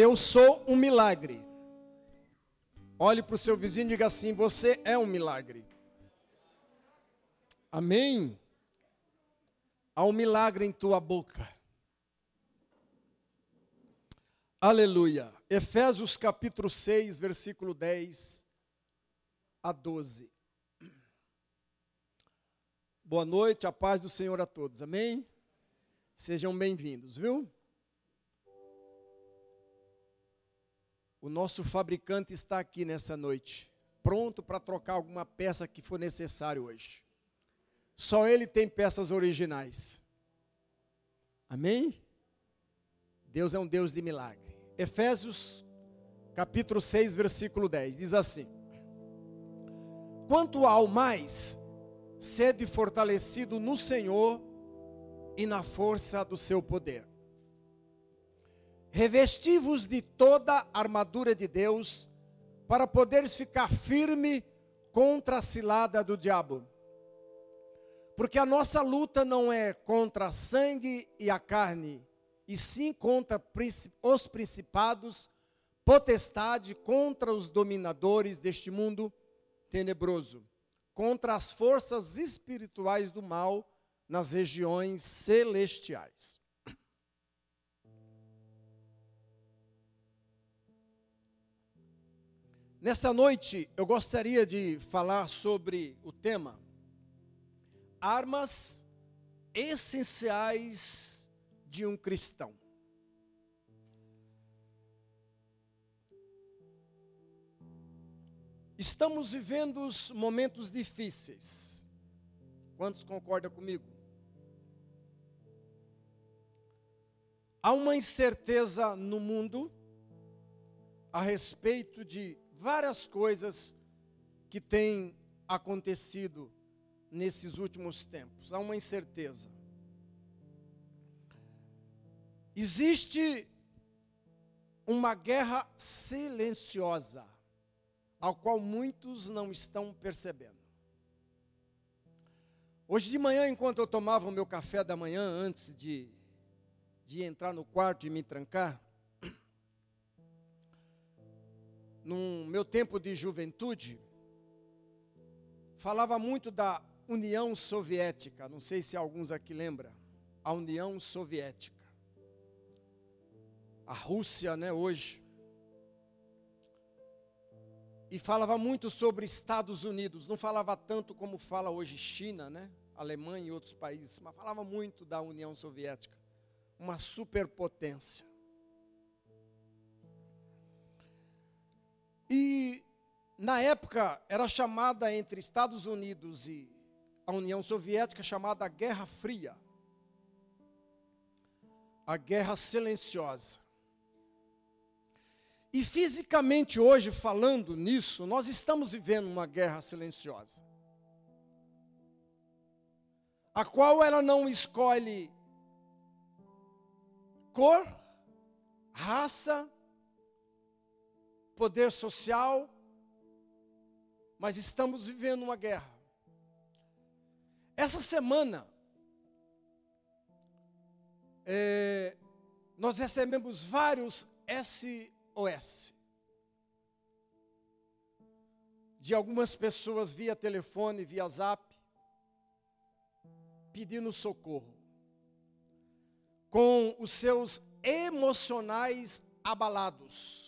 Eu sou um milagre. Olhe para o seu vizinho e diga assim: Você é um milagre. Amém? Há um milagre em tua boca. Aleluia. Efésios capítulo 6, versículo 10 a 12. Boa noite, a paz do Senhor a todos. Amém? Sejam bem-vindos, viu? O nosso fabricante está aqui nessa noite, pronto para trocar alguma peça que for necessário hoje. Só ele tem peças originais. Amém? Deus é um Deus de milagre. Efésios, capítulo 6, versículo 10, diz assim: Quanto ao mais, sede fortalecido no Senhor e na força do seu poder. Revesti-vos de toda a armadura de Deus, para poderes ficar firme contra a cilada do diabo. Porque a nossa luta não é contra a sangue e a carne, e sim contra os principados, potestade, contra os dominadores deste mundo tenebroso, contra as forças espirituais do mal nas regiões celestiais. Nessa noite eu gostaria de falar sobre o tema armas essenciais de um cristão. Estamos vivendo momentos difíceis. Quantos concordam comigo? Há uma incerteza no mundo a respeito de várias coisas que têm acontecido nesses últimos tempos. Há uma incerteza. Existe uma guerra silenciosa, ao qual muitos não estão percebendo. Hoje de manhã, enquanto eu tomava o meu café da manhã, antes de, de entrar no quarto e me trancar, no meu tempo de juventude, falava muito da União Soviética. Não sei se alguns aqui lembram. A União Soviética. A Rússia, né, hoje. E falava muito sobre Estados Unidos. Não falava tanto como fala hoje China, né? Alemanha e outros países, mas falava muito da União Soviética. Uma superpotência. E na época era chamada entre Estados Unidos e a União Soviética chamada Guerra Fria. A guerra silenciosa. E fisicamente hoje falando nisso, nós estamos vivendo uma guerra silenciosa. A qual ela não escolhe cor, raça, poder social, mas estamos vivendo uma guerra. Essa semana, é, nós recebemos vários SOS de algumas pessoas via telefone, via zap, pedindo socorro, com os seus emocionais abalados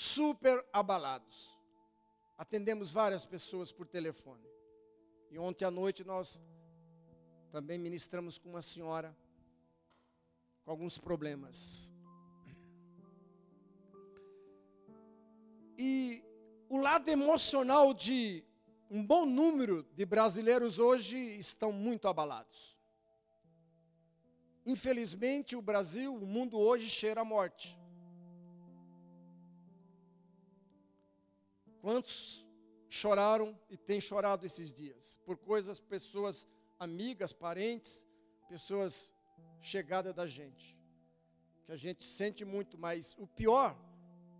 super abalados. Atendemos várias pessoas por telefone. E ontem à noite nós também ministramos com uma senhora com alguns problemas. E o lado emocional de um bom número de brasileiros hoje estão muito abalados. Infelizmente, o Brasil, o mundo hoje cheira a morte. Quantos choraram e têm chorado esses dias? Por coisas, pessoas amigas, parentes, pessoas chegadas da gente. Que a gente sente muito, mas o pior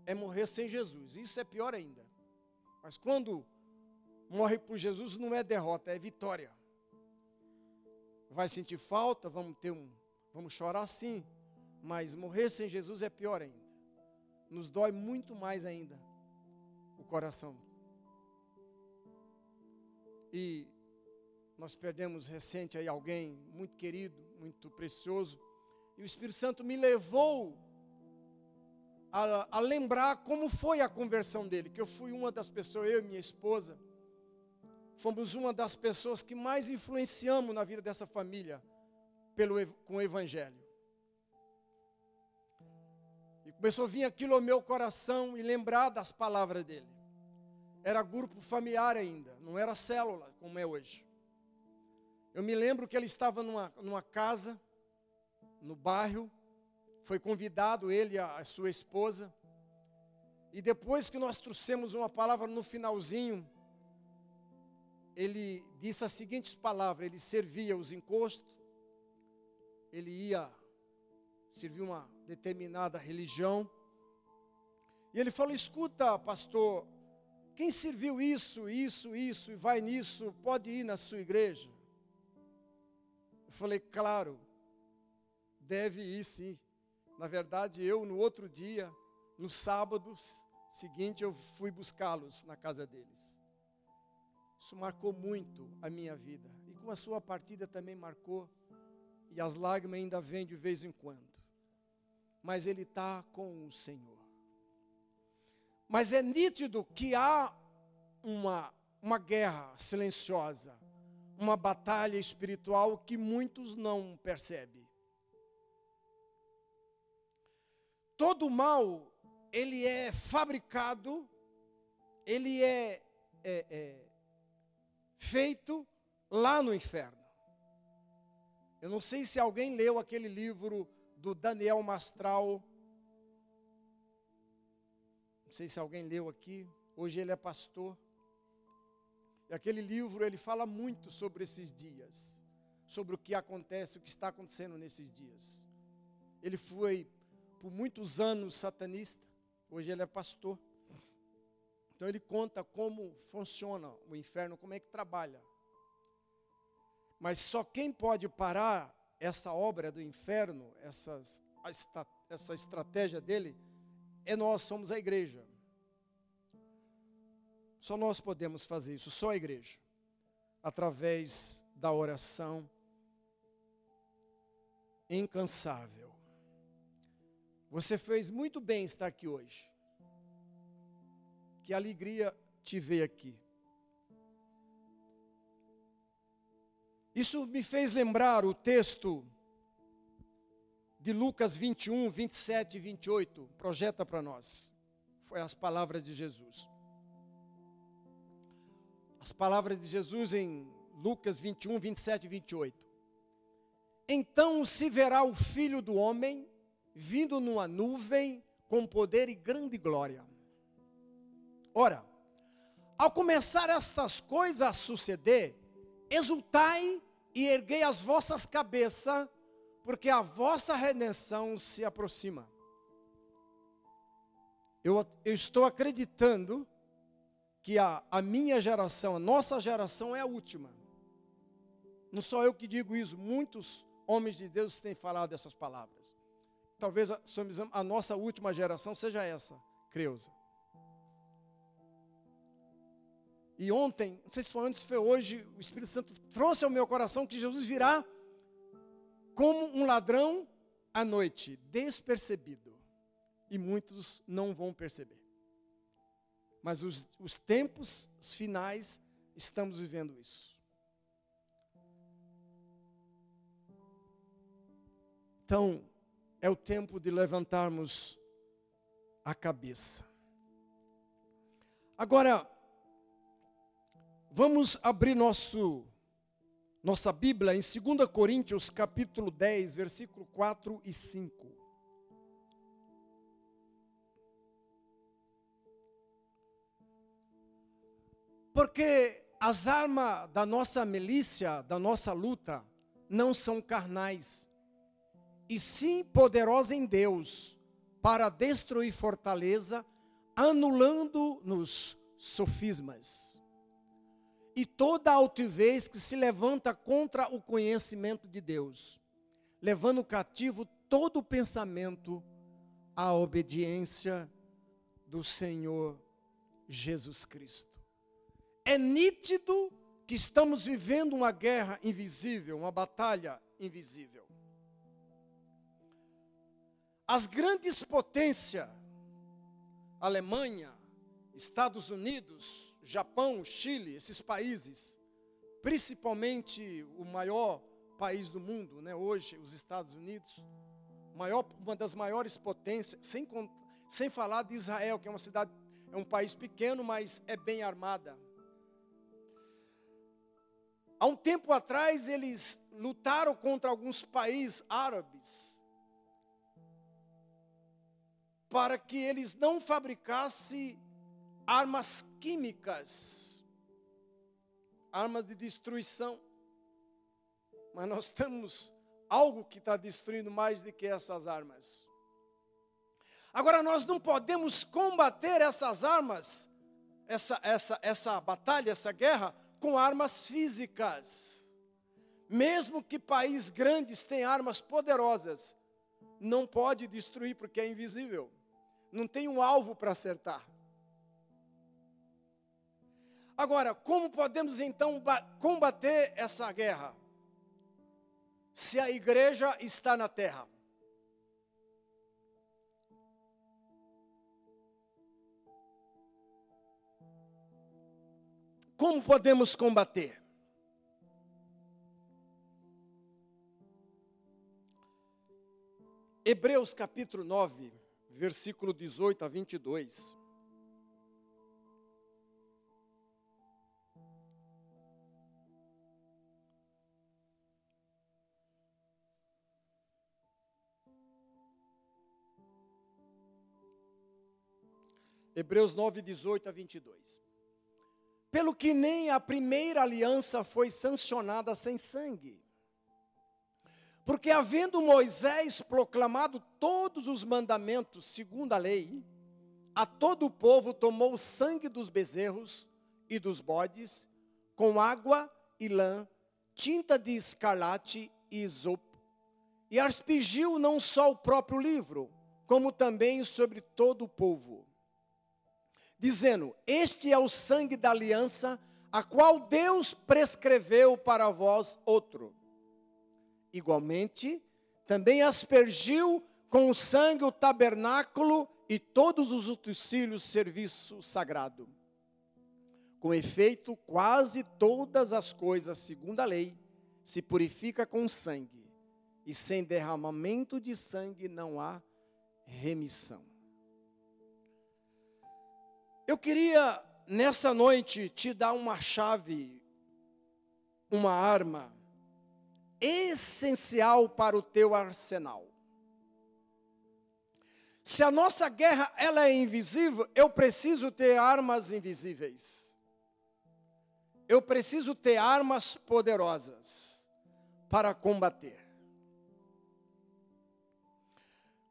é morrer sem Jesus. Isso é pior ainda. Mas quando morre por Jesus não é derrota, é vitória. Vai sentir falta, vamos ter um, vamos chorar sim, Mas morrer sem Jesus é pior ainda. Nos dói muito mais ainda coração. E nós perdemos recente aí alguém muito querido, muito precioso, e o Espírito Santo me levou a, a, lembrar como foi a conversão dele, que eu fui uma das pessoas, eu e minha esposa, fomos uma das pessoas que mais influenciamos na vida dessa família pelo, com o Evangelho. E começou a vir aquilo ao meu coração e lembrar das palavras dele. Era grupo familiar ainda, não era célula como é hoje. Eu me lembro que ele estava numa, numa casa, no bairro, foi convidado ele e a sua esposa. E depois que nós trouxemos uma palavra no finalzinho, ele disse as seguintes palavras: ele servia os encostos, ele ia servir uma determinada religião. E ele falou: escuta, pastor, quem serviu isso, isso, isso e vai nisso, pode ir na sua igreja? Eu falei: claro, deve ir sim. Na verdade, eu no outro dia, no sábado seguinte, eu fui buscá-los na casa deles. Isso marcou muito a minha vida. E com a sua partida também marcou. E as lágrimas ainda vêm de vez em quando. Mas ele está com o Senhor. Mas é nítido que há uma, uma guerra silenciosa, uma batalha espiritual que muitos não percebem. todo mal, ele é fabricado, ele é, é, é feito lá no inferno. Eu não sei se alguém leu aquele livro do Daniel Mastral. Não sei se alguém leu aqui. Hoje ele é pastor. E aquele livro ele fala muito sobre esses dias, sobre o que acontece, o que está acontecendo nesses dias. Ele foi por muitos anos satanista, hoje ele é pastor. Então ele conta como funciona o inferno, como é que trabalha. Mas só quem pode parar essa obra do inferno, essas, essa estratégia dele, é nós, somos a igreja. Só nós podemos fazer isso, só a igreja. Através da oração incansável você fez muito bem estar aqui hoje. Que alegria te ver aqui. Isso me fez lembrar o texto de Lucas 21, 27 e 28. Projeta para nós. Foi as palavras de Jesus. As palavras de Jesus em Lucas 21, 27 e 28. Então se verá o filho do homem vindo numa nuvem com poder e grande glória. Ora, ao começar estas coisas a suceder, exultai e erguei as vossas cabeças, porque a vossa redenção se aproxima. Eu, eu estou acreditando que a, a minha geração, a nossa geração é a última. Não sou eu que digo isso, muitos homens de Deus têm falado essas palavras talvez a, a nossa última geração seja essa, Creuza. E ontem, não sei se foi antes, foi hoje, o Espírito Santo trouxe ao meu coração que Jesus virá como um ladrão à noite, despercebido. E muitos não vão perceber. Mas os, os tempos finais, estamos vivendo isso. Então, é o tempo de levantarmos a cabeça. Agora, vamos abrir nosso nossa Bíblia em 2 Coríntios, capítulo 10, versículo 4 e 5. Porque as armas da nossa milícia, da nossa luta, não são carnais, e sim poderosa em Deus para destruir fortaleza, anulando-nos sofismas e toda altivez que se levanta contra o conhecimento de Deus, levando cativo todo o pensamento à obediência do Senhor Jesus Cristo. É nítido que estamos vivendo uma guerra invisível, uma batalha invisível. As grandes potências, Alemanha, Estados Unidos, Japão, Chile, esses países, principalmente o maior país do mundo, né, hoje, os Estados Unidos, maior, uma das maiores potências, sem, sem falar de Israel, que é uma cidade, é um país pequeno, mas é bem armada. Há um tempo atrás, eles lutaram contra alguns países árabes para que eles não fabricassem armas químicas, armas de destruição. Mas nós temos algo que está destruindo mais do que essas armas. Agora, nós não podemos combater essas armas, essa, essa, essa batalha, essa guerra, com armas físicas. Mesmo que países grandes tenham armas poderosas, não pode destruir porque é invisível. Não tem um alvo para acertar. Agora, como podemos então combater essa guerra? Se a igreja está na terra. Como podemos combater? Hebreus capítulo 9, versículo 18 a 22. Hebreus 9, 18 a 22. Pelo que nem a primeira aliança foi sancionada sem sangue. Porque havendo Moisés proclamado todos os mandamentos segundo a lei, a todo o povo tomou o sangue dos bezerros e dos bodes, com água e lã, tinta de escarlate e isopo, e aspergiu não só o próprio livro, como também sobre todo o povo dizendo: Este é o sangue da aliança, a qual Deus prescreveu para vós outro. Igualmente, também aspergiu com o sangue o tabernáculo e todos os utensílios serviço sagrado. Com efeito, quase todas as coisas, segundo a lei, se purifica com sangue, e sem derramamento de sangue não há remissão. Eu queria nessa noite te dar uma chave, uma arma essencial para o teu arsenal. Se a nossa guerra ela é invisível, eu preciso ter armas invisíveis. Eu preciso ter armas poderosas para combater.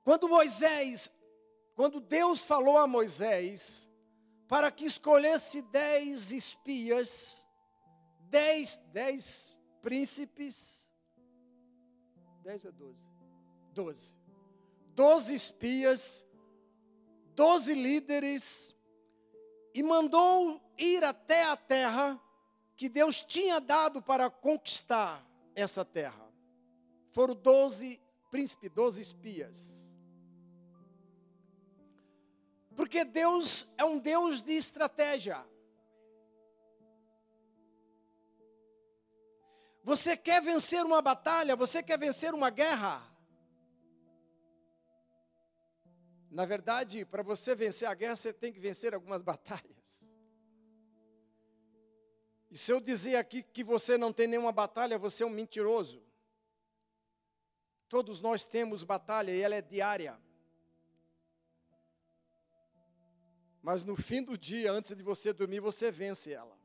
Quando Moisés, quando Deus falou a Moisés, para que escolhesse dez espias, dez, dez príncipes, dez ou doze? Doze. Doze espias, doze líderes, e mandou ir até a terra que Deus tinha dado para conquistar essa terra. Foram doze príncipes, doze espias. Porque Deus é um Deus de estratégia. Você quer vencer uma batalha? Você quer vencer uma guerra? Na verdade, para você vencer a guerra, você tem que vencer algumas batalhas. E se eu dizer aqui que você não tem nenhuma batalha, você é um mentiroso. Todos nós temos batalha e ela é diária. Mas no fim do dia, antes de você dormir, você vence ela.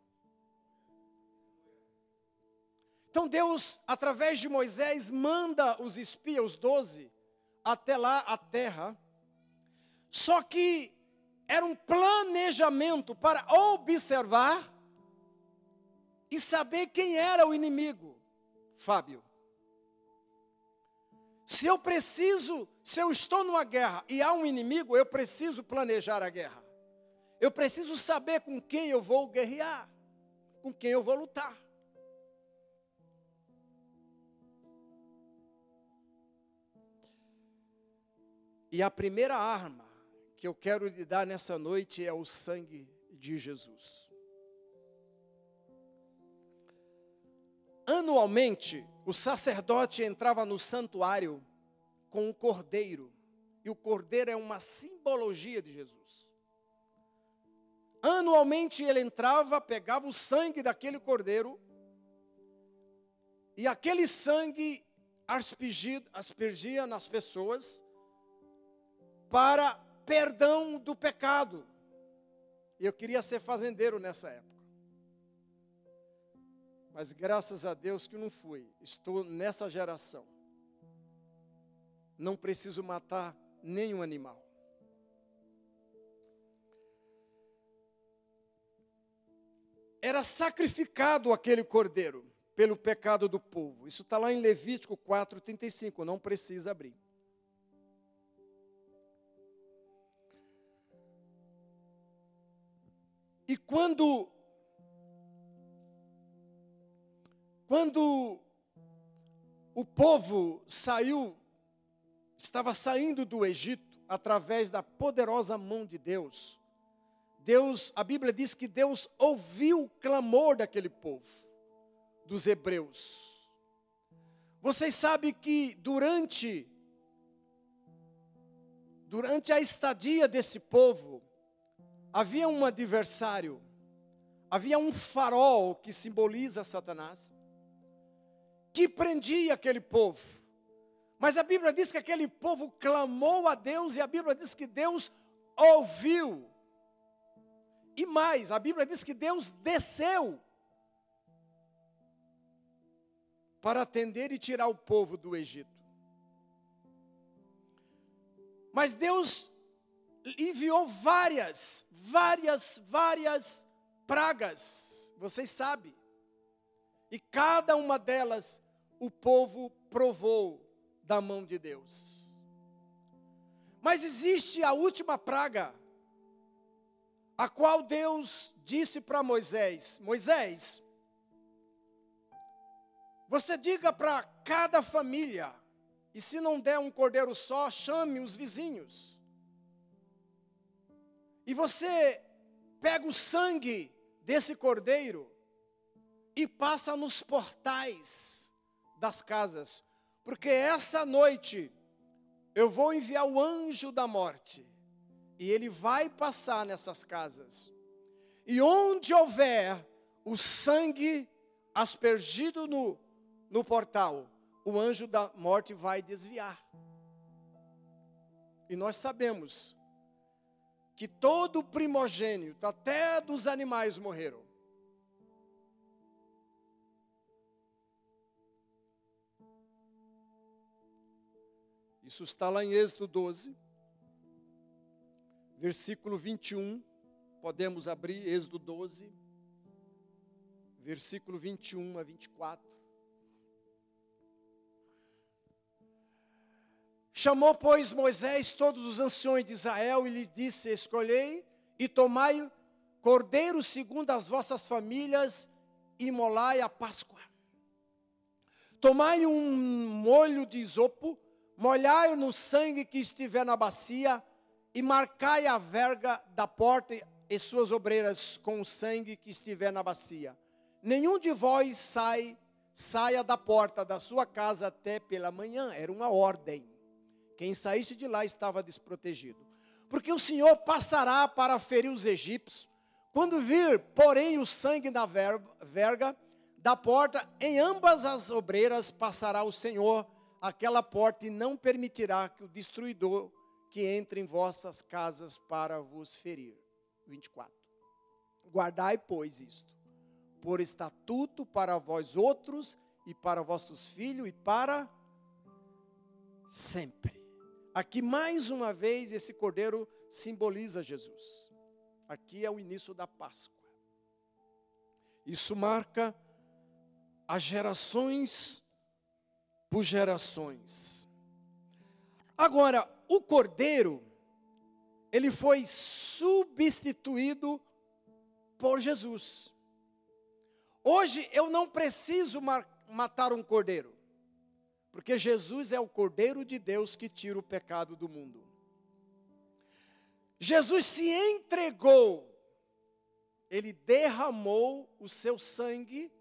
Então Deus, através de Moisés, manda os espias, os doze, até lá a terra. Só que era um planejamento para observar e saber quem era o inimigo. Fábio. Se eu preciso, se eu estou numa guerra e há um inimigo, eu preciso planejar a guerra. Eu preciso saber com quem eu vou guerrear, com quem eu vou lutar. E a primeira arma que eu quero lhe dar nessa noite é o sangue de Jesus. Anualmente, o sacerdote entrava no santuário com um cordeiro, e o cordeiro é uma simbologia de Jesus. Anualmente ele entrava, pegava o sangue daquele cordeiro, e aquele sangue aspergia, aspergia nas pessoas, para perdão do pecado. Eu queria ser fazendeiro nessa época. Mas graças a Deus que não fui. Estou nessa geração. Não preciso matar nenhum animal. Era sacrificado aquele cordeiro pelo pecado do povo. Isso está lá em Levítico 4,35. Não precisa abrir. E quando quando o povo saiu, estava saindo do Egito através da poderosa mão de Deus. Deus, a Bíblia diz que Deus ouviu o clamor daquele povo, dos hebreus. Vocês sabem que durante durante a estadia desse povo, havia um adversário, havia um farol que simboliza Satanás, que prendia aquele povo. Mas a Bíblia diz que aquele povo clamou a Deus e a Bíblia diz que Deus ouviu. E mais, a Bíblia diz que Deus desceu para atender e tirar o povo do Egito. Mas Deus enviou várias, várias, várias pragas, vocês sabem. E cada uma delas o povo provou da mão de Deus. Mas existe a última praga, a qual Deus disse para Moisés: Moisés, você diga para cada família, e se não der um cordeiro só, chame os vizinhos. E você pega o sangue desse cordeiro e passa nos portais das casas, porque essa noite eu vou enviar o anjo da morte e ele vai passar nessas casas. E onde houver o sangue aspergido no, no portal, o anjo da morte vai desviar. E nós sabemos que todo primogênito, até dos animais, morreram. Isso está lá em Êxodo 12, versículo 21. Podemos abrir Êxodo 12, versículo 21 a 24. Chamou, pois, Moisés todos os anciões de Israel e lhes disse: Escolhei e tomai cordeiro segundo as vossas famílias e molai a Páscoa. Tomai um molho de isopo, molhai no sangue que estiver na bacia e marcai a verga da porta e suas obreiras com o sangue que estiver na bacia. Nenhum de vós sai, saia da porta da sua casa até pela manhã. Era uma ordem. Quem saísse de lá estava desprotegido. Porque o Senhor passará para ferir os egípcios. Quando vir, porém, o sangue na verga da porta, em ambas as obreiras passará o Senhor aquela porta e não permitirá que o destruidor que entre em vossas casas para vos ferir. 24. Guardai, pois, isto, por estatuto para vós outros e para vossos filhos e para sempre. Aqui, mais uma vez, esse cordeiro simboliza Jesus. Aqui é o início da Páscoa. Isso marca as gerações por gerações. Agora, o cordeiro, ele foi substituído por Jesus. Hoje eu não preciso matar um cordeiro, porque Jesus é o cordeiro de Deus que tira o pecado do mundo. Jesus se entregou, ele derramou o seu sangue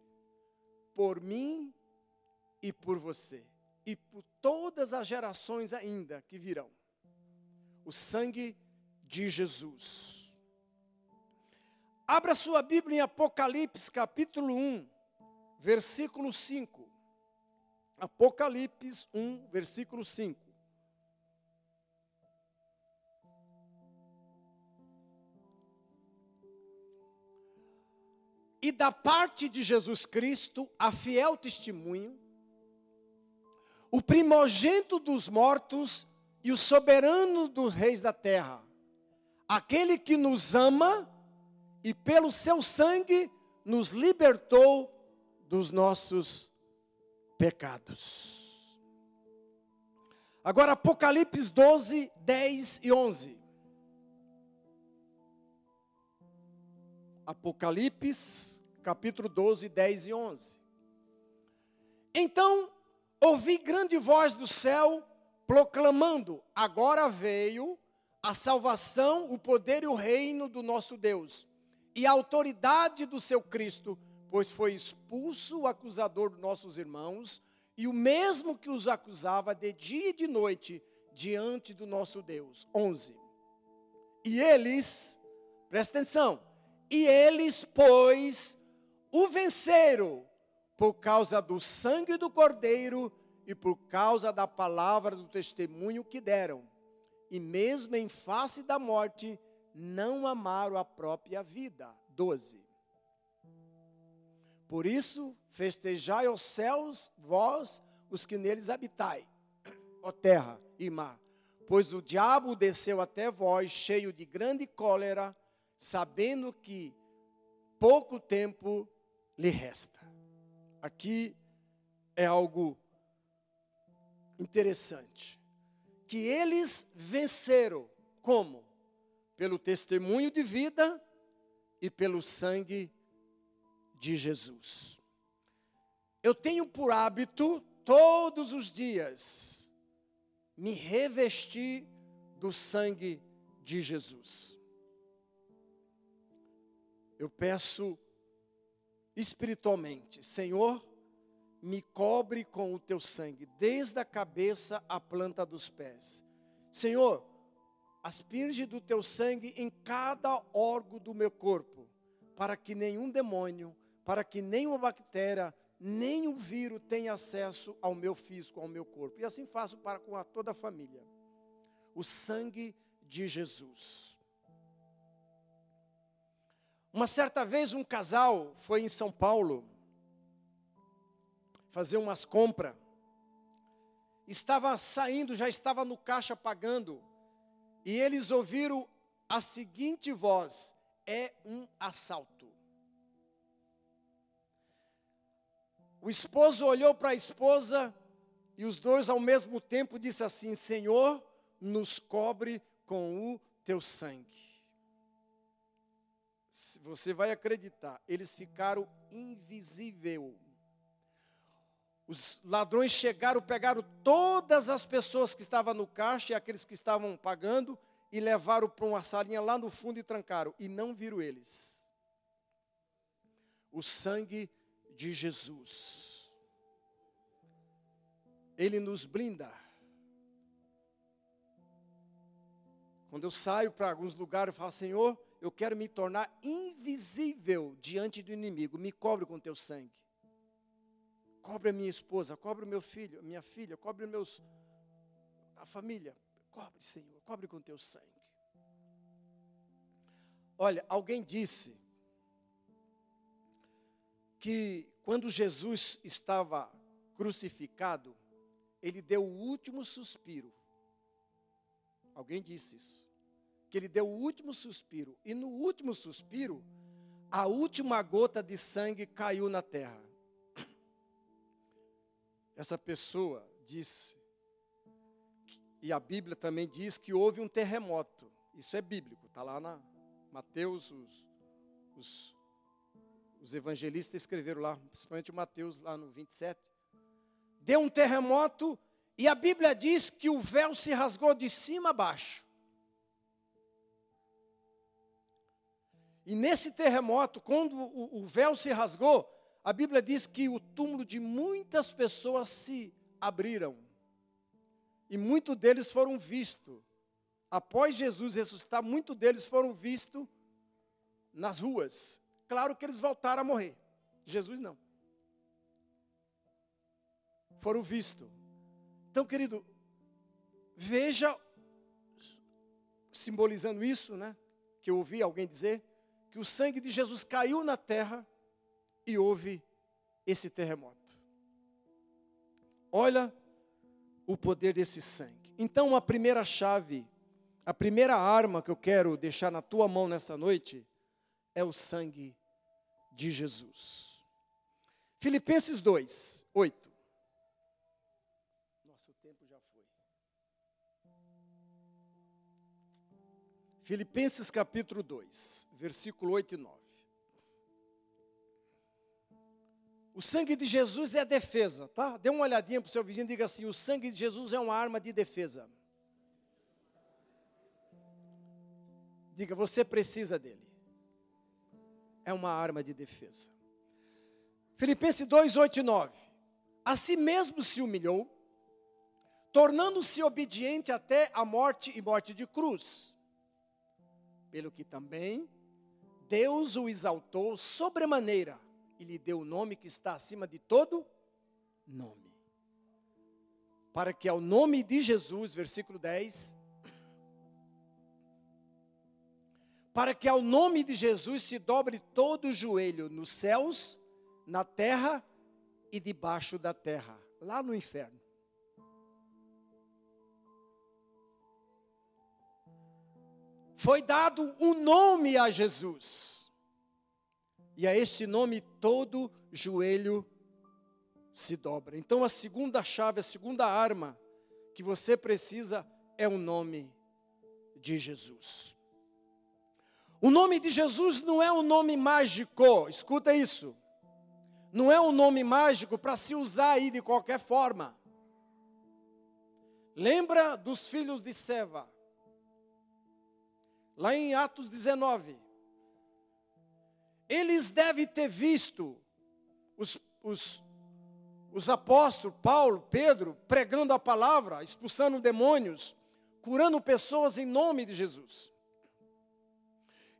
por mim e por você, e por todas as gerações ainda que virão. O sangue de Jesus. Abra sua Bíblia em Apocalipse, capítulo 1, versículo 5. Apocalipse 1, versículo 5. E da parte de Jesus Cristo, a fiel testemunho, o primogênito dos mortos e o soberano dos reis da terra, aquele que nos ama e pelo seu sangue nos libertou dos nossos pecados. Agora, Apocalipse 12, 10 e 11. Apocalipse, capítulo 12, 10 e 11. Então, ouvi grande voz do céu proclamando: Agora veio a salvação, o poder e o reino do nosso Deus e a autoridade do seu Cristo, pois foi expulso o acusador dos nossos irmãos, e o mesmo que os acusava de dia e de noite diante do nosso Deus. 11. E eles, presta atenção, e eles, pois, o venceram por causa do sangue do Cordeiro e por causa da palavra do testemunho que deram. E mesmo em face da morte, não amaram a própria vida. 12. Por isso, festejai os céus, vós, os que neles habitai, ó terra e mar, pois o diabo desceu até vós, cheio de grande cólera, sabendo que pouco tempo lhe resta. Aqui é algo interessante. Que eles venceram como? pelo testemunho de vida e pelo sangue de Jesus. Eu tenho por hábito, todos os dias, me revestir do sangue de Jesus. Eu peço espiritualmente, Senhor, me cobre com o teu sangue, desde a cabeça à planta dos pés. Senhor, asperge do teu sangue em cada órgão do meu corpo, para que nenhum demônio, para que nenhuma bactéria, nem o vírus tenha acesso ao meu físico, ao meu corpo. E assim faço para com a toda a família. O sangue de Jesus. Uma certa vez um casal foi em São Paulo fazer umas compras. Estava saindo, já estava no caixa pagando e eles ouviram a seguinte voz: é um assalto. O esposo olhou para a esposa e os dois ao mesmo tempo disse assim: Senhor, nos cobre com o teu sangue. Você vai acreditar, eles ficaram invisível. Os ladrões chegaram, pegaram todas as pessoas que estavam no caixa e aqueles que estavam pagando e levaram para uma salinha lá no fundo e trancaram. E não viram eles. O sangue de Jesus. Ele nos blinda. Quando eu saio para alguns lugares, eu falo, Senhor, eu quero me tornar invisível diante do inimigo. Me cobre com teu sangue. Cobre a minha esposa, cobre o meu filho, minha filha, cobre meus a família. Cobre, Senhor, cobre com teu sangue. Olha, alguém disse que quando Jesus estava crucificado, ele deu o último suspiro. Alguém disse isso. Que ele deu o último suspiro. E no último suspiro, a última gota de sangue caiu na terra. Essa pessoa disse, e a Bíblia também diz que houve um terremoto. Isso é bíblico, está lá na Mateus, os, os, os evangelistas escreveram lá, principalmente o Mateus, lá no 27. Deu um terremoto e a Bíblia diz que o véu se rasgou de cima a baixo. E nesse terremoto, quando o, o véu se rasgou, a Bíblia diz que o túmulo de muitas pessoas se abriram. E muitos deles foram vistos. Após Jesus ressuscitar, muitos deles foram vistos nas ruas. Claro que eles voltaram a morrer. Jesus não. Foram vistos. Então, querido, veja, simbolizando isso, né? Que eu ouvi alguém dizer, que o sangue de Jesus caiu na terra e houve esse terremoto. Olha o poder desse sangue. Então, a primeira chave, a primeira arma que eu quero deixar na tua mão nessa noite é o sangue de Jesus. Filipenses 2, 8. Filipenses capítulo 2, versículo 8 e 9. O sangue de Jesus é a defesa, tá? Dê uma olhadinha para o seu vizinho e diga assim: o sangue de Jesus é uma arma de defesa. Diga, você precisa dele. É uma arma de defesa. Filipenses 2, 8 e 9. A si mesmo se humilhou, tornando-se obediente até a morte e morte de cruz. Pelo que também Deus o exaltou sobremaneira e lhe deu o nome que está acima de todo nome. Para que ao nome de Jesus, versículo 10, para que ao nome de Jesus se dobre todo o joelho nos céus, na terra e debaixo da terra, lá no inferno. Foi dado um nome a Jesus e a este nome todo joelho se dobra. Então a segunda chave, a segunda arma que você precisa é o nome de Jesus. O nome de Jesus não é um nome mágico, escuta isso. Não é um nome mágico para se usar aí de qualquer forma. Lembra dos filhos de Seva? Lá em Atos 19 eles devem ter visto os, os, os apóstolos, Paulo, Pedro, pregando a palavra, expulsando demônios, curando pessoas em nome de Jesus.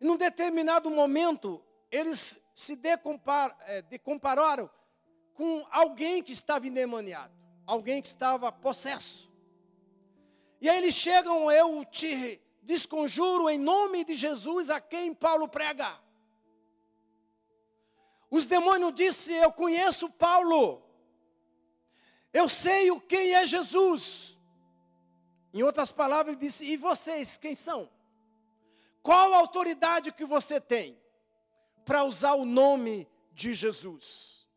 E num determinado momento, eles se decompar, é, decompararam com alguém que estava endemoniado, alguém que estava possesso. E aí eles chegam, eu te desconjuro em nome de Jesus a quem Paulo prega. Os demônios disse: Eu conheço Paulo. Eu sei o quem é Jesus. Em outras palavras, disse: E vocês, quem são? Qual a autoridade que você tem para usar o nome de Jesus?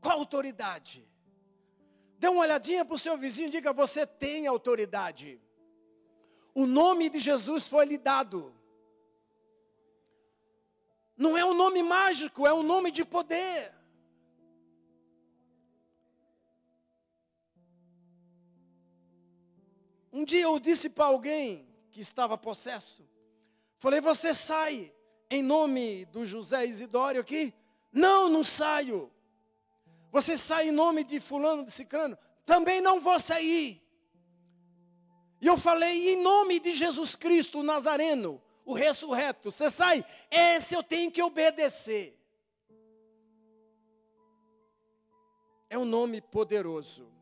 Qual autoridade? Dê uma olhadinha para o seu vizinho e diga: Você tem autoridade. O nome de Jesus foi lhe dado. Não é um nome mágico, é um nome de poder. Um dia eu disse para alguém que estava possesso, falei: Você sai em nome do José Isidório aqui? Não, não saio. Você sai em nome de Fulano de Cicrano? Também não vou sair. E eu falei, em nome de Jesus Cristo Nazareno, o ressurreto, você sai, esse eu tenho que obedecer. É um nome poderoso.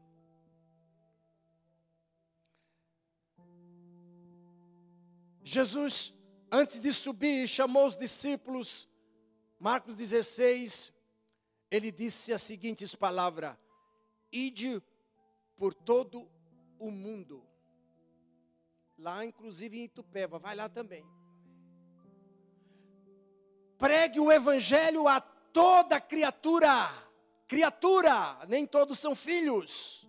Jesus, antes de subir, chamou os discípulos, Marcos 16, ele disse as seguintes palavras: Ide por todo o mundo Lá, inclusive em Itupeva, vai lá também. Pregue o evangelho a toda criatura. criatura, nem todos são filhos.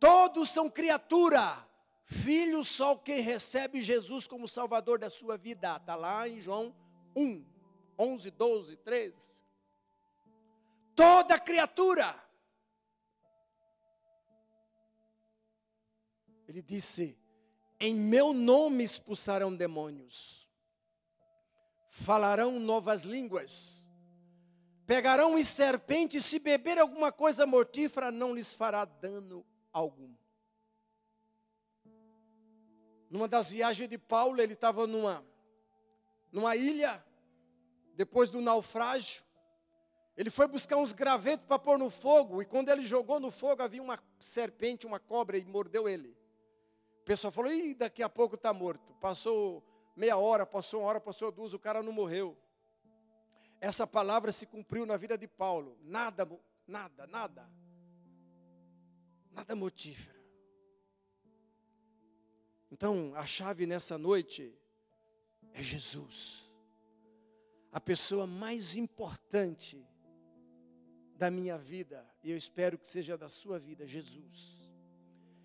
Todos são criatura. Filho só quem recebe Jesus como Salvador da sua vida. Está lá em João 1, 11, 12, 13. Toda criatura. Ele disse: Em meu nome expulsarão demônios, falarão novas línguas Pegarão em serpentes, se beber alguma coisa mortífera, não lhes fará dano algum. Numa das viagens de Paulo, ele estava numa, numa ilha, depois do naufrágio. Ele foi buscar uns gravetos para pôr no fogo, e quando ele jogou no fogo, havia uma serpente, uma cobra, e mordeu ele. O pessoal falou: Ih, daqui a pouco está morto. Passou meia hora, passou uma hora, passou duas, o cara não morreu essa palavra se cumpriu na vida de Paulo. Nada, nada, nada. Nada motífero. Então, a chave nessa noite é Jesus. A pessoa mais importante da minha vida, e eu espero que seja da sua vida, Jesus.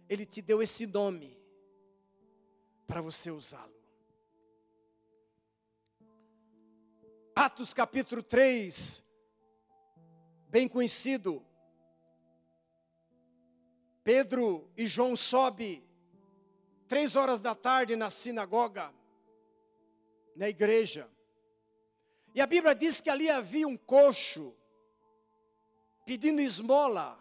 Ele te deu esse nome para você usá-lo. Atos capítulo 3, bem conhecido. Pedro e João sobe três horas da tarde na sinagoga, na igreja. E a Bíblia diz que ali havia um coxo pedindo esmola.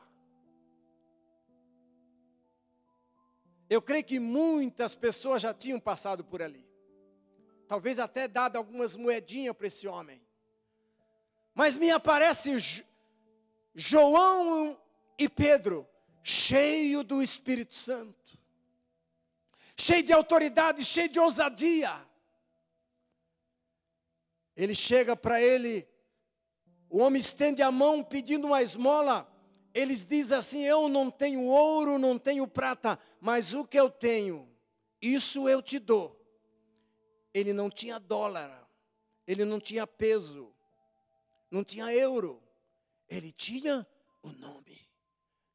Eu creio que muitas pessoas já tinham passado por ali talvez até dado algumas moedinhas para esse homem. Mas me aparece João e Pedro, cheio do Espírito Santo, cheio de autoridade, cheio de ousadia. Ele chega para ele, o homem estende a mão pedindo uma esmola. Eles dizem assim: Eu não tenho ouro, não tenho prata, mas o que eu tenho, isso eu te dou ele não tinha dólar, ele não tinha peso, não tinha euro, ele tinha o nome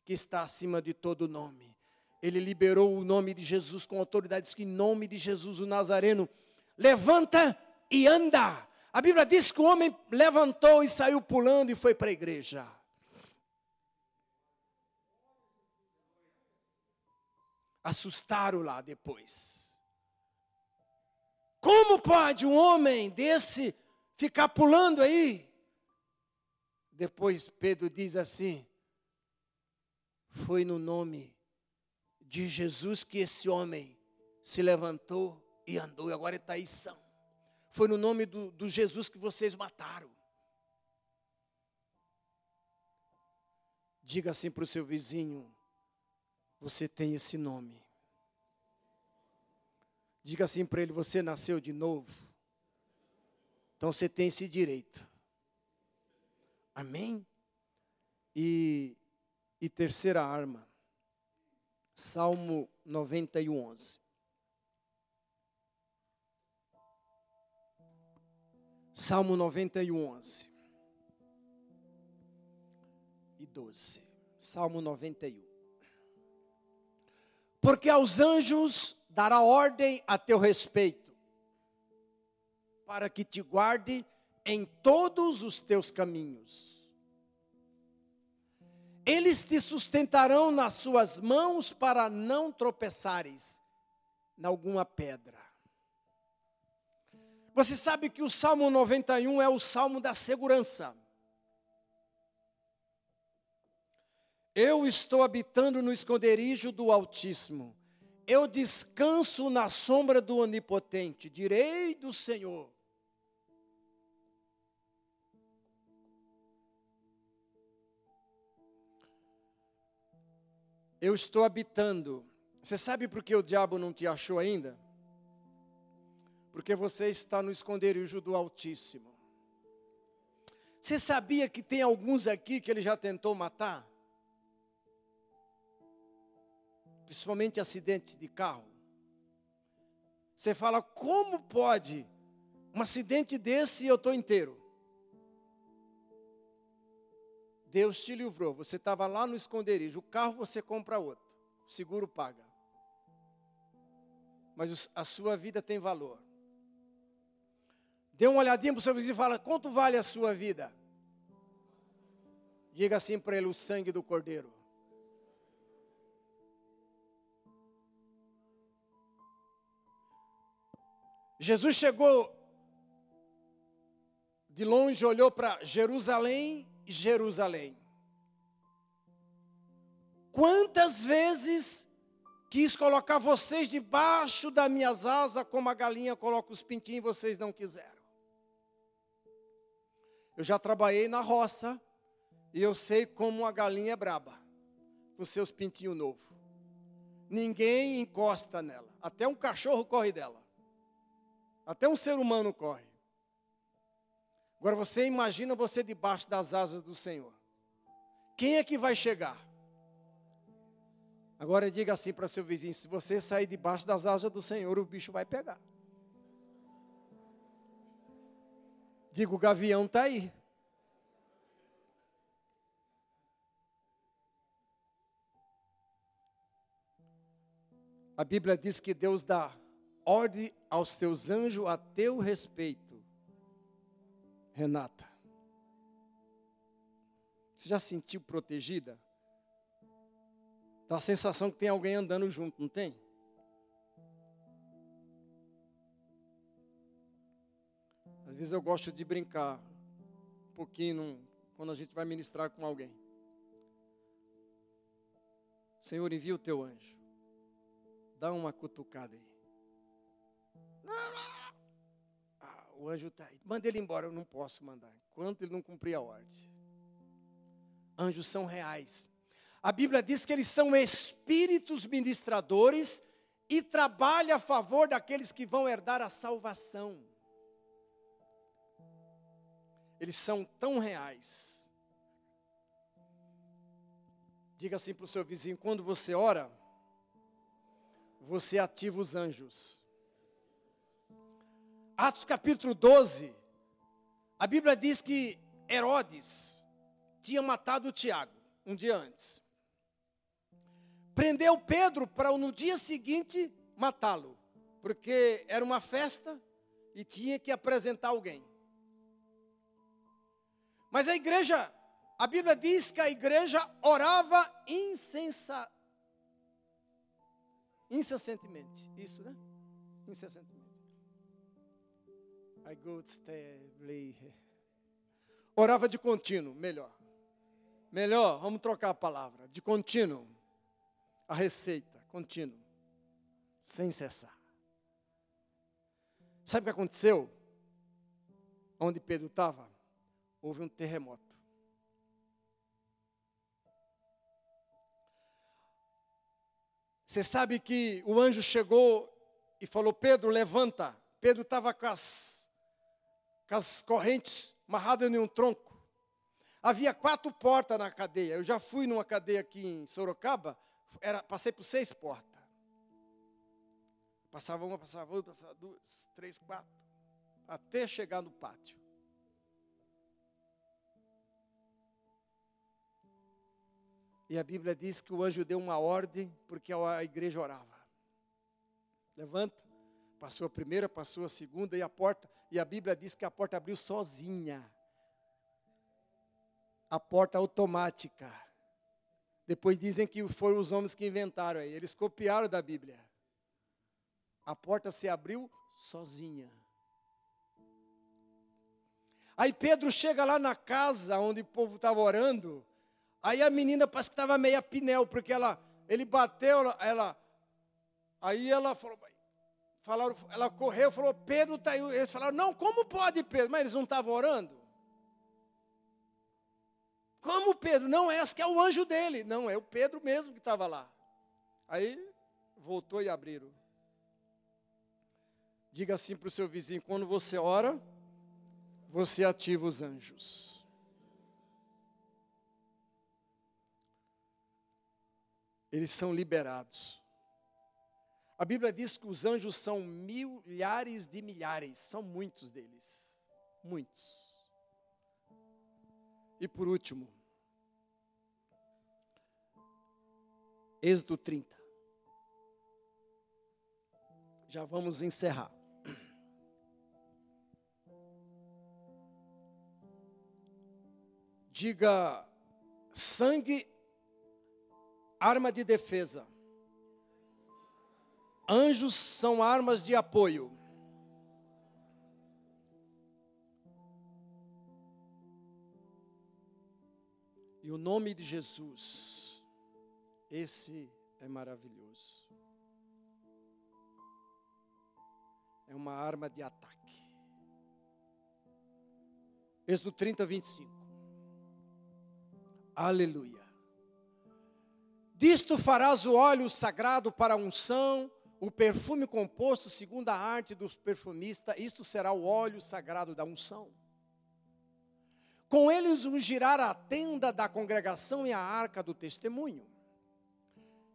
que está acima de todo nome. Ele liberou o nome de Jesus com autoridade, diz que em nome de Jesus o Nazareno, levanta e anda. A Bíblia diz que o homem levantou e saiu pulando e foi para a igreja. Assustaram lá depois. Como pode um homem desse ficar pulando aí? Depois Pedro diz assim: Foi no nome de Jesus que esse homem se levantou e andou, e agora está aí são. Foi no nome do, do Jesus que vocês mataram. Diga assim para o seu vizinho: Você tem esse nome. Diga assim para ele: Você nasceu de novo. Então você tem esse direito. Amém? E, e terceira arma. Salmo 91, 11. Salmo 91, 11. E 12. Salmo 91. Porque aos anjos dará ordem a teu respeito, para que te guarde em todos os teus caminhos. Eles te sustentarão nas suas mãos para não tropeçares em alguma pedra. Você sabe que o Salmo 91 é o salmo da segurança. Eu estou habitando no esconderijo do Altíssimo eu descanso na sombra do Onipotente, direi do Senhor. Eu estou habitando. Você sabe por que o diabo não te achou ainda? Porque você está no esconderijo do Altíssimo. Você sabia que tem alguns aqui que ele já tentou matar? principalmente acidentes de carro. Você fala, como pode um acidente desse e eu estou inteiro? Deus te livrou, você estava lá no esconderijo, o carro você compra outro, o seguro paga. Mas a sua vida tem valor. Dê uma olhadinha para o seu vizinho e fala: quanto vale a sua vida? Diga assim para ele: o sangue do cordeiro. Jesus chegou de longe, olhou para Jerusalém e Jerusalém. Quantas vezes quis colocar vocês debaixo das minhas asas, como a galinha coloca os pintinhos, vocês não quiseram. Eu já trabalhei na roça e eu sei como a galinha é braba, com seus pintinhos novos. Ninguém encosta nela, até um cachorro corre dela. Até um ser humano corre. Agora você imagina você debaixo das asas do Senhor. Quem é que vai chegar? Agora diga assim para seu vizinho: se você sair debaixo das asas do Senhor, o bicho vai pegar. Diga: o gavião está aí. A Bíblia diz que Deus dá ordem aos teus anjos a teu respeito. Renata. Você já sentiu protegida? Dá a sensação que tem alguém andando junto, não tem? Às vezes eu gosto de brincar um pouquinho quando a gente vai ministrar com alguém. Senhor, envia o teu anjo. Dá uma cutucada aí. Ah, o anjo está aí. Manda ele embora. Eu não posso mandar. Enquanto ele não cumprir a ordem. Anjos são reais. A Bíblia diz que eles são espíritos ministradores e trabalham a favor daqueles que vão herdar a salvação. Eles são tão reais. Diga assim para o seu vizinho: quando você ora, você ativa os anjos. Atos capítulo 12, a Bíblia diz que Herodes tinha matado Tiago um dia antes. Prendeu Pedro para no dia seguinte matá-lo, porque era uma festa e tinha que apresentar alguém. Mas a igreja, a Bíblia diz que a igreja orava incessantemente. Isso, né? Incessantemente. I go Orava de contínuo, melhor. Melhor, vamos trocar a palavra. De contínuo. A receita, contínuo. Sem cessar. Sabe o que aconteceu? Onde Pedro estava? Houve um terremoto. Você sabe que o anjo chegou e falou: Pedro, levanta. Pedro estava com as com as correntes amarradas em um tronco. Havia quatro portas na cadeia. Eu já fui numa cadeia aqui em Sorocaba, era, passei por seis portas. Passava uma, passava outra, passava duas, três, quatro, até chegar no pátio. E a Bíblia diz que o anjo deu uma ordem porque a igreja orava. Levanta, passou a primeira, passou a segunda e a porta e a Bíblia diz que a porta abriu sozinha. A porta automática. Depois dizem que foram os homens que inventaram aí. Eles copiaram da Bíblia. A porta se abriu sozinha. Aí Pedro chega lá na casa onde o povo estava orando. Aí a menina parece que estava meio pinel, porque ela, ele bateu, ela, aí ela falou, falaram, ela correu, falou, Pedro está aí. Eles falaram, não, como pode Pedro? Mas eles não estavam orando? Como Pedro? Não, é, que é o anjo dele. Não, é o Pedro mesmo que estava lá. Aí voltou e abriram. Diga assim para o seu vizinho: quando você ora, você ativa os anjos. eles são liberados. A Bíblia diz que os anjos são milhares de milhares, são muitos deles. Muitos. E por último, Êxodo 30. Já vamos encerrar. Diga sangue arma de defesa. Anjos são armas de apoio. E o nome de Jesus, esse é maravilhoso. É uma arma de ataque. Êxodo 30, 25. Aleluia. Disto farás o óleo sagrado para a unção, o perfume composto segundo a arte dos perfumistas, isto será o óleo sagrado da unção. Com eles ungirá a tenda da congregação e a arca do testemunho.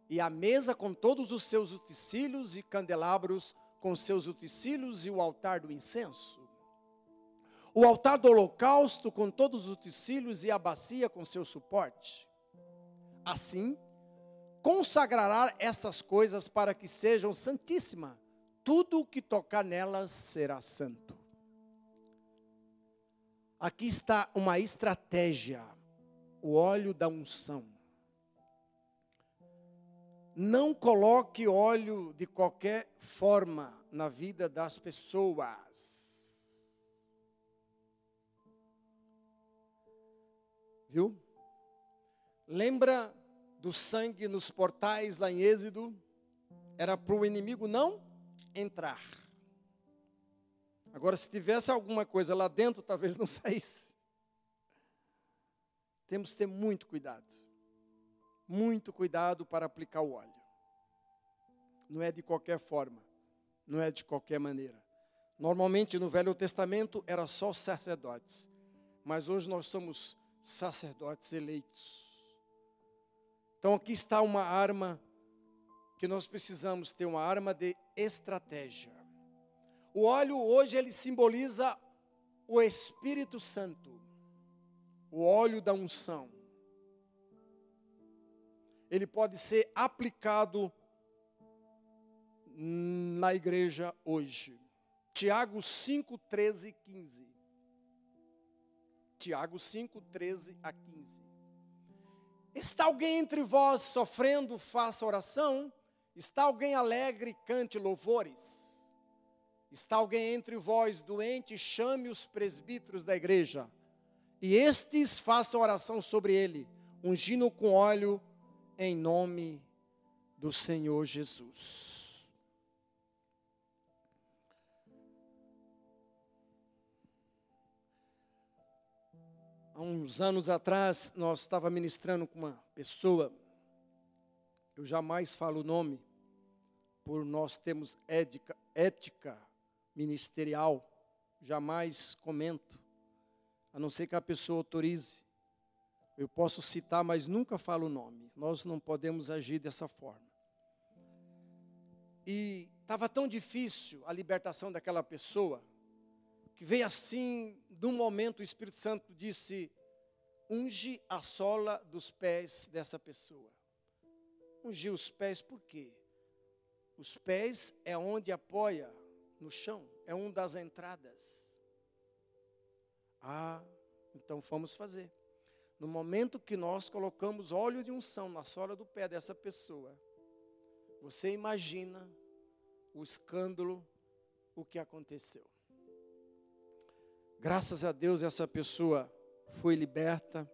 E a mesa com todos os seus utensílios e candelabros com seus utensílios e o altar do incenso. O altar do holocausto com todos os utensílios e a bacia com seu suporte. Assim, consagrará estas coisas para que sejam santíssimas. Tudo o que tocar nelas será santo. Aqui está uma estratégia, o óleo da unção. Não coloque óleo de qualquer forma na vida das pessoas. Viu? Lembra do sangue nos portais lá em Êxodo? Era para o inimigo não entrar. Agora, se tivesse alguma coisa lá dentro, talvez não saísse. Temos que ter muito cuidado. Muito cuidado para aplicar o óleo. Não é de qualquer forma. Não é de qualquer maneira. Normalmente no Velho Testamento era só sacerdotes. Mas hoje nós somos sacerdotes eleitos. Então aqui está uma arma que nós precisamos ter uma arma de estratégia. O óleo hoje ele simboliza o Espírito Santo, o óleo da unção. Ele pode ser aplicado na igreja hoje. Tiago 5, 13 e 15. Tiago 5, 13 a 15. Está alguém entre vós sofrendo, faça oração. Está alguém alegre, cante louvores. Está alguém entre vós doente, chame os presbíteros da igreja, e estes façam oração sobre ele, ungindo com óleo em nome do Senhor Jesus. Há uns anos atrás, nós estava ministrando com uma pessoa, eu jamais falo o nome, por nós temos ética, ética ministerial, jamais comento, a não ser que a pessoa autorize. Eu posso citar, mas nunca falo o nome. Nós não podemos agir dessa forma. E estava tão difícil a libertação daquela pessoa, que veio assim, num momento o Espírito Santo disse: unge a sola dos pés dessa pessoa. Ungir os pés por quê? Os pés é onde apoia no chão, é uma das entradas. Ah, então vamos fazer. No momento que nós colocamos óleo de unção na sola do pé dessa pessoa, você imagina o escândalo, o que aconteceu. Graças a Deus essa pessoa foi liberta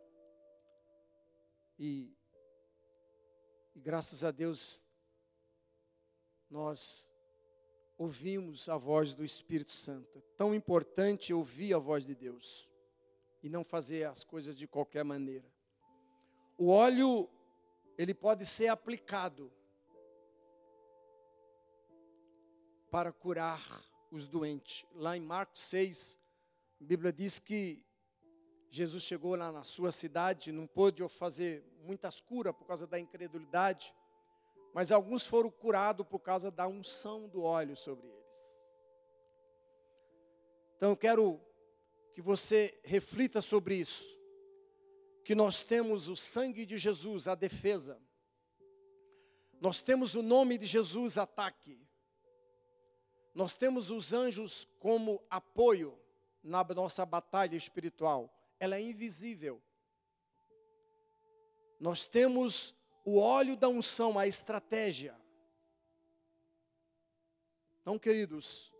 e, e graças a Deus nós ouvimos a voz do Espírito Santo. É tão importante ouvir a voz de Deus e não fazer as coisas de qualquer maneira. O óleo, ele pode ser aplicado para curar os doentes. Lá em Marcos 6, a Bíblia diz que Jesus chegou lá na sua cidade, não pôde fazer muitas curas por causa da incredulidade mas alguns foram curados por causa da unção do óleo sobre eles. Então eu quero que você reflita sobre isso. Que nós temos o sangue de Jesus, a defesa. Nós temos o nome de Jesus ataque. Nós temos os anjos como apoio na nossa batalha espiritual. Ela é invisível. Nós temos o óleo da unção, a estratégia. Então, queridos,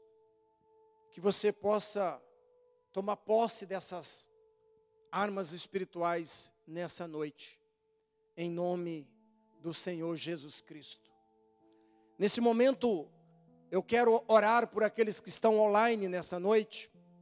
que você possa tomar posse dessas armas espirituais nessa noite, em nome do Senhor Jesus Cristo. Nesse momento, eu quero orar por aqueles que estão online nessa noite.